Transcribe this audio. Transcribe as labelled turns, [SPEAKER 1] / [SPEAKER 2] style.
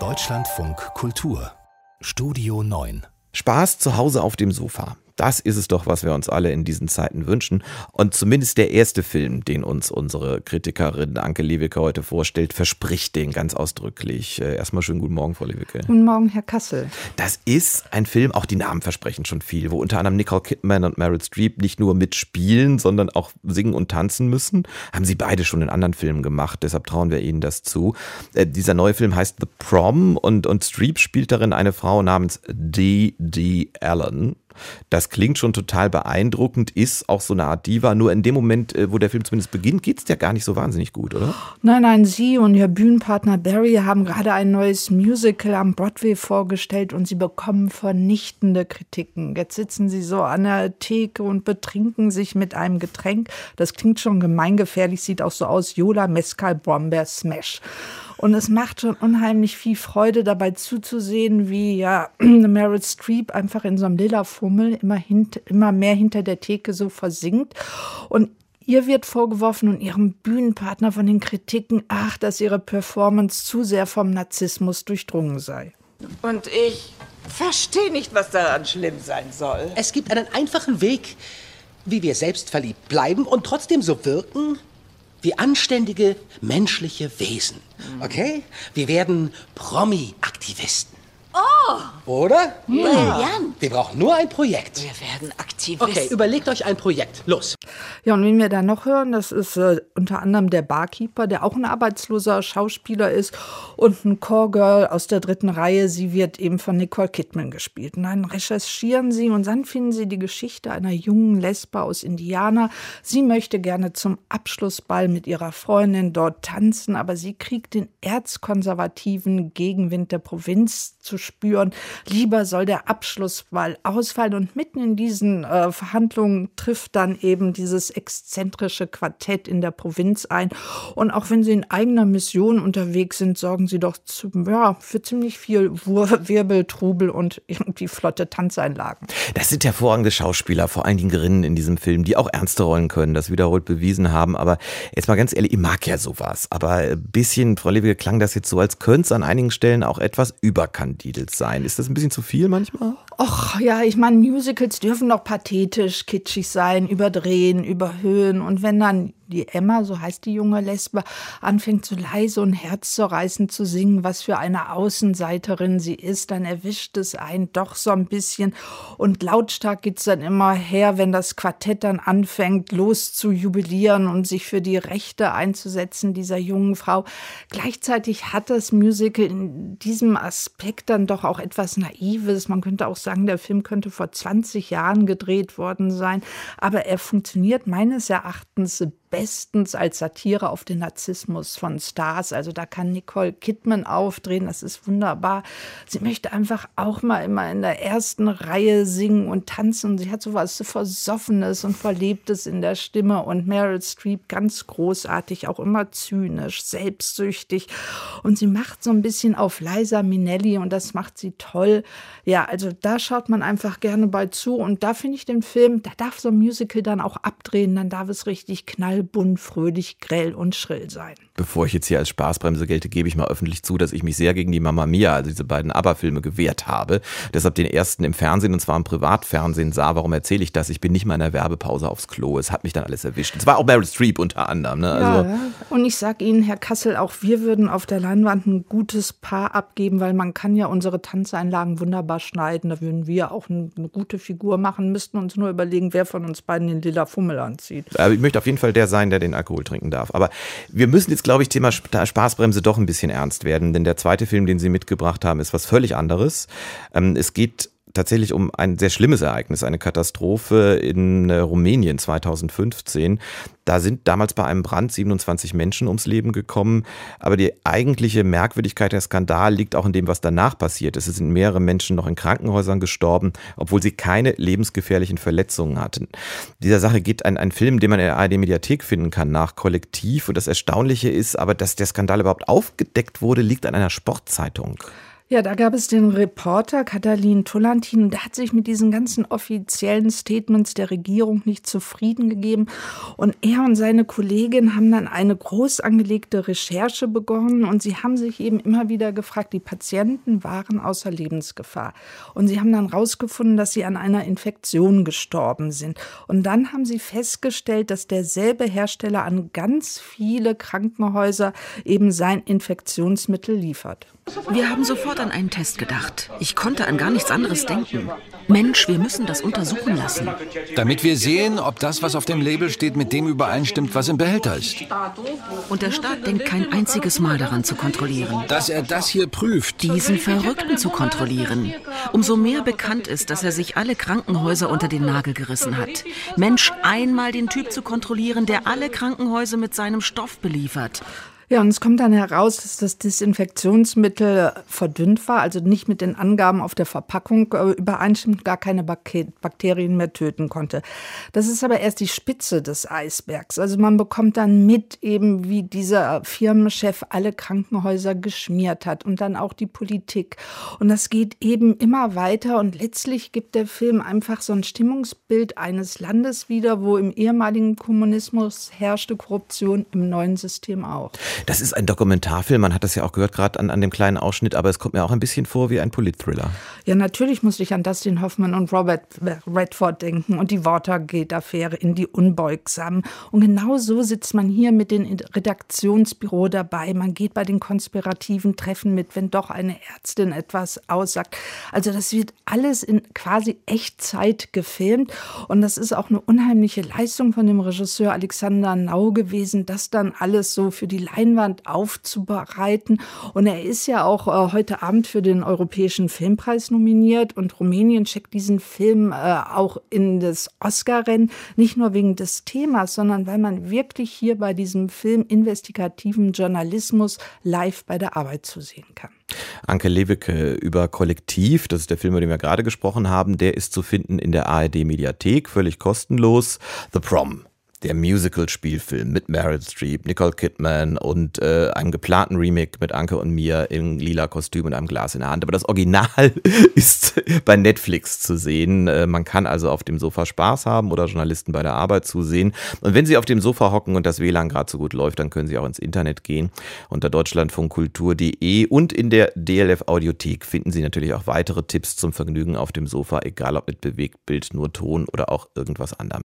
[SPEAKER 1] Deutschlandfunk Kultur Studio 9
[SPEAKER 2] Spaß zu Hause auf dem Sofa. Das ist es doch, was wir uns alle in diesen Zeiten wünschen. Und zumindest der erste Film, den uns unsere Kritikerin Anke Lewicke heute vorstellt, verspricht den ganz ausdrücklich. Äh, erstmal schönen guten Morgen, Frau Lewicke.
[SPEAKER 3] Guten Morgen, Herr Kassel.
[SPEAKER 2] Das ist ein Film, auch die Namen versprechen schon viel, wo unter anderem Nicole Kidman und Meryl Streep nicht nur mitspielen, sondern auch singen und tanzen müssen. Haben sie beide schon in anderen Filmen gemacht, deshalb trauen wir ihnen das zu. Äh, dieser neue Film heißt The Prom und, und Streep spielt darin eine Frau namens D. D. Allen. Das klingt schon total beeindruckend, ist auch so eine Art Diva. Nur in dem Moment, äh, wo der Film zumindest beginnt, geht es ja gar nicht so wahnsinnig gut, oder?
[SPEAKER 3] Nein, nein, Sie und Ihr Bühnenpartner Barry haben gerade ein neues Musical am Broadway vorgestellt und Sie bekommen vernichtende Kritiken. Jetzt sitzen Sie so an der Theke und betrinken sich mit einem Getränk. Das klingt schon gemeingefährlich, sieht auch so aus. Yola Mescal Brombeer Smash. Und es macht schon unheimlich viel Freude, dabei zuzusehen, wie ja Meryl Streep einfach in so einem lila Fummel immer, hint, immer mehr hinter der Theke so versinkt. Und Ihr wird vorgeworfen und ihrem Bühnenpartner von den Kritiken, ach, dass ihre Performance zu sehr vom Narzissmus durchdrungen sei.
[SPEAKER 4] Und ich verstehe nicht, was daran schlimm sein soll.
[SPEAKER 5] Es gibt einen einfachen Weg, wie wir selbstverliebt bleiben und trotzdem so wirken, wie anständige menschliche Wesen. Okay? Wir werden Promi-Aktivisten.
[SPEAKER 4] Oh!
[SPEAKER 5] Oder?
[SPEAKER 4] Brillant.
[SPEAKER 5] Wir brauchen nur ein Projekt.
[SPEAKER 4] Wir werden Aktivisten.
[SPEAKER 5] Okay, überlegt euch ein Projekt. Los.
[SPEAKER 3] Ja, und wen wir da noch hören, das ist äh, unter anderem der Barkeeper, der auch ein arbeitsloser Schauspieler ist und ein Core-Girl aus der dritten Reihe. Sie wird eben von Nicole Kidman gespielt. Und dann recherchieren sie und dann finden sie die Geschichte einer jungen Lesbe aus Indiana. Sie möchte gerne zum Abschlussball mit ihrer Freundin dort tanzen, aber sie kriegt den erzkonservativen Gegenwind der Provinz zu spüren. Lieber soll der Abschlussball ausfallen und mitten in diesen äh, Verhandlungen trifft dann eben dieses exzentrische Quartett in der Provinz ein. Und auch wenn sie in eigener Mission unterwegs sind, sorgen sie doch zu, ja, für ziemlich viel Wirbel, Trubel und irgendwie flotte Tanzeinlagen.
[SPEAKER 2] Das sind hervorragende Schauspieler, vor allen Dingen Gerinnen in diesem Film, die auch ernste Rollen können, das wiederholt bewiesen haben. Aber jetzt mal ganz ehrlich, ich mag ja sowas. Aber ein bisschen, Frau Lewige, klang das jetzt so, als könnte es an einigen Stellen auch etwas überkandidelt sein. Ist das ein bisschen zu viel manchmal?
[SPEAKER 3] Och ja, ich meine, Musicals dürfen doch pathetisch, kitschig sein, überdrehen, überhöhen. Und wenn dann die Emma, so heißt die junge Lesbe, anfängt so leise und herzzerreißend zu singen, was für eine Außenseiterin sie ist, dann erwischt es einen doch so ein bisschen. Und lautstark geht's dann immer her, wenn das Quartett dann anfängt, los zu jubilieren und sich für die Rechte einzusetzen dieser jungen Frau. Gleichzeitig hat das Musical in diesem Aspekt dann doch auch etwas Naives. Man könnte auch sagen, der Film könnte vor 20 Jahren gedreht worden sein, aber er funktioniert meines Erachtens bestens als Satire auf den Narzissmus von Stars. Also da kann Nicole Kidman aufdrehen, das ist wunderbar. Sie möchte einfach auch mal immer in der ersten Reihe singen und tanzen. Sie hat so was Versoffenes und Verlebtes in der Stimme und Meryl Streep ganz großartig, auch immer zynisch, selbstsüchtig. Und sie macht so ein bisschen auf Liza Minnelli und das macht sie toll. Ja, also da schaut man einfach gerne bei zu und da finde ich den Film, da darf so ein Musical dann auch abdrehen, dann darf es richtig knall bunt, fröhlich, grell und schrill sein.
[SPEAKER 2] Bevor ich jetzt hier als Spaßbremse gelte, gebe ich mal öffentlich zu, dass ich mich sehr gegen die Mamma Mia, also diese beiden ABBA-Filme, gewehrt habe. Deshalb den ersten im Fernsehen und zwar im Privatfernsehen sah. Warum erzähle ich das? Ich bin nicht mal in der Werbepause aufs Klo. Es hat mich dann alles erwischt. Es war auch Meryl Streep unter anderem. Ne?
[SPEAKER 3] Also ja, und ich sage Ihnen, Herr Kassel, auch wir würden auf der Leinwand ein gutes Paar abgeben, weil man kann ja unsere Tanzeinlagen wunderbar schneiden. Da würden wir auch eine, eine gute Figur machen, müssten uns nur überlegen, wer von uns beiden den lila Fummel anzieht.
[SPEAKER 2] Aber ich möchte auf jeden Fall der sein, der den Alkohol trinken darf. Aber wir müssen jetzt, glaube ich, Thema Spaßbremse doch ein bisschen ernst werden, denn der zweite Film, den Sie mitgebracht haben, ist was völlig anderes. Ähm, es geht tatsächlich um ein sehr schlimmes Ereignis, eine Katastrophe in äh, Rumänien 2015. Da sind damals bei einem Brand 27 Menschen ums Leben gekommen. Aber die eigentliche Merkwürdigkeit der Skandal liegt auch in dem, was danach passiert ist. Es sind mehrere Menschen noch in Krankenhäusern gestorben, obwohl sie keine lebensgefährlichen Verletzungen hatten. Dieser Sache geht ein, ein Film, den man in der ARD-Mediathek finden kann, nach Kollektiv. Und das Erstaunliche ist aber, dass der Skandal überhaupt aufgedeckt wurde, liegt an einer Sportzeitung.
[SPEAKER 3] Ja, da gab es den Reporter Katalin Tullantin, der hat sich mit diesen ganzen offiziellen Statements der Regierung nicht zufrieden gegeben. Und er und seine Kollegin haben dann eine groß angelegte Recherche begonnen und sie haben sich eben immer wieder gefragt, die Patienten waren außer Lebensgefahr. Und sie haben dann herausgefunden, dass sie an einer Infektion gestorben sind. Und dann haben sie festgestellt, dass derselbe Hersteller an ganz viele Krankenhäuser eben sein Infektionsmittel liefert.
[SPEAKER 6] Wir haben sofort an einen Test gedacht. Ich konnte an gar nichts anderes denken. Mensch, wir müssen das untersuchen lassen.
[SPEAKER 7] Damit wir sehen, ob das, was auf dem Label steht, mit dem übereinstimmt, was im Behälter ist.
[SPEAKER 6] Und der Staat denkt kein einziges Mal daran zu kontrollieren.
[SPEAKER 7] Dass er das hier prüft.
[SPEAKER 6] Diesen Verrückten zu kontrollieren. Umso mehr bekannt ist, dass er sich alle Krankenhäuser unter den Nagel gerissen hat. Mensch, einmal den Typ zu kontrollieren, der alle Krankenhäuser mit seinem Stoff beliefert.
[SPEAKER 3] Ja, und es kommt dann heraus, dass das Desinfektionsmittel verdünnt war, also nicht mit den Angaben auf der Verpackung äh, übereinstimmt, gar keine Bakterien mehr töten konnte. Das ist aber erst die Spitze des Eisbergs. Also man bekommt dann mit eben, wie dieser Firmenchef alle Krankenhäuser geschmiert hat und dann auch die Politik. Und das geht eben immer weiter und letztlich gibt der Film einfach so ein Stimmungsbild eines Landes wieder, wo im ehemaligen Kommunismus herrschte Korruption, im neuen System auch.
[SPEAKER 2] Das ist ein Dokumentarfilm, man hat das ja auch gehört gerade an, an dem kleinen Ausschnitt, aber es kommt mir auch ein bisschen vor wie ein Politthriller.
[SPEAKER 3] Ja, natürlich musste ich an Dustin Hoffman und Robert Redford denken und die Watergate-Affäre in die Unbeugsamen. Und genau so sitzt man hier mit dem Redaktionsbüro dabei. Man geht bei den konspirativen Treffen mit, wenn doch eine Ärztin etwas aussagt. Also das wird alles in quasi Echtzeit gefilmt und das ist auch eine unheimliche Leistung von dem Regisseur Alexander Nau gewesen, das dann alles so für die Leistung Leinwand aufzubereiten. Und er ist ja auch äh, heute Abend für den Europäischen Filmpreis nominiert und Rumänien checkt diesen Film äh, auch in das Oscar-Rennen, nicht nur wegen des Themas, sondern weil man wirklich hier bei diesem Film investigativen Journalismus live bei der Arbeit zu sehen kann.
[SPEAKER 2] Anke Lewicke über Kollektiv, das ist der Film, über den wir gerade gesprochen haben, der ist zu finden in der ARD Mediathek, völlig kostenlos. The Prom der Musical-Spielfilm mit Meryl Streep, Nicole Kidman und äh, einem geplanten Remake mit Anke und mir in lila Kostüm und einem Glas in der Hand. Aber das Original ist bei Netflix zu sehen. Äh, man kann also auf dem Sofa Spaß haben oder Journalisten bei der Arbeit zusehen. Und wenn Sie auf dem Sofa hocken und das WLAN gerade so gut läuft, dann können Sie auch ins Internet gehen. Unter deutschlandfunkkultur.de und in der DLF Audiothek finden Sie natürlich auch weitere Tipps zum Vergnügen auf dem Sofa, egal ob mit Bewegtbild, nur Ton oder auch irgendwas anderem.